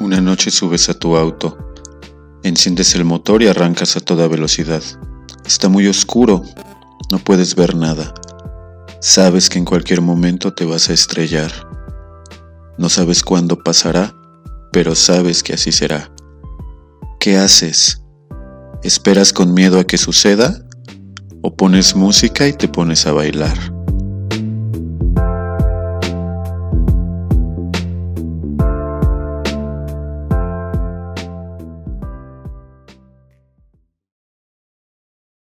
Una noche subes a tu auto, enciendes el motor y arrancas a toda velocidad. Está muy oscuro, no puedes ver nada. Sabes que en cualquier momento te vas a estrellar. No sabes cuándo pasará, pero sabes que así será. ¿Qué haces? ¿Esperas con miedo a que suceda? ¿O pones música y te pones a bailar?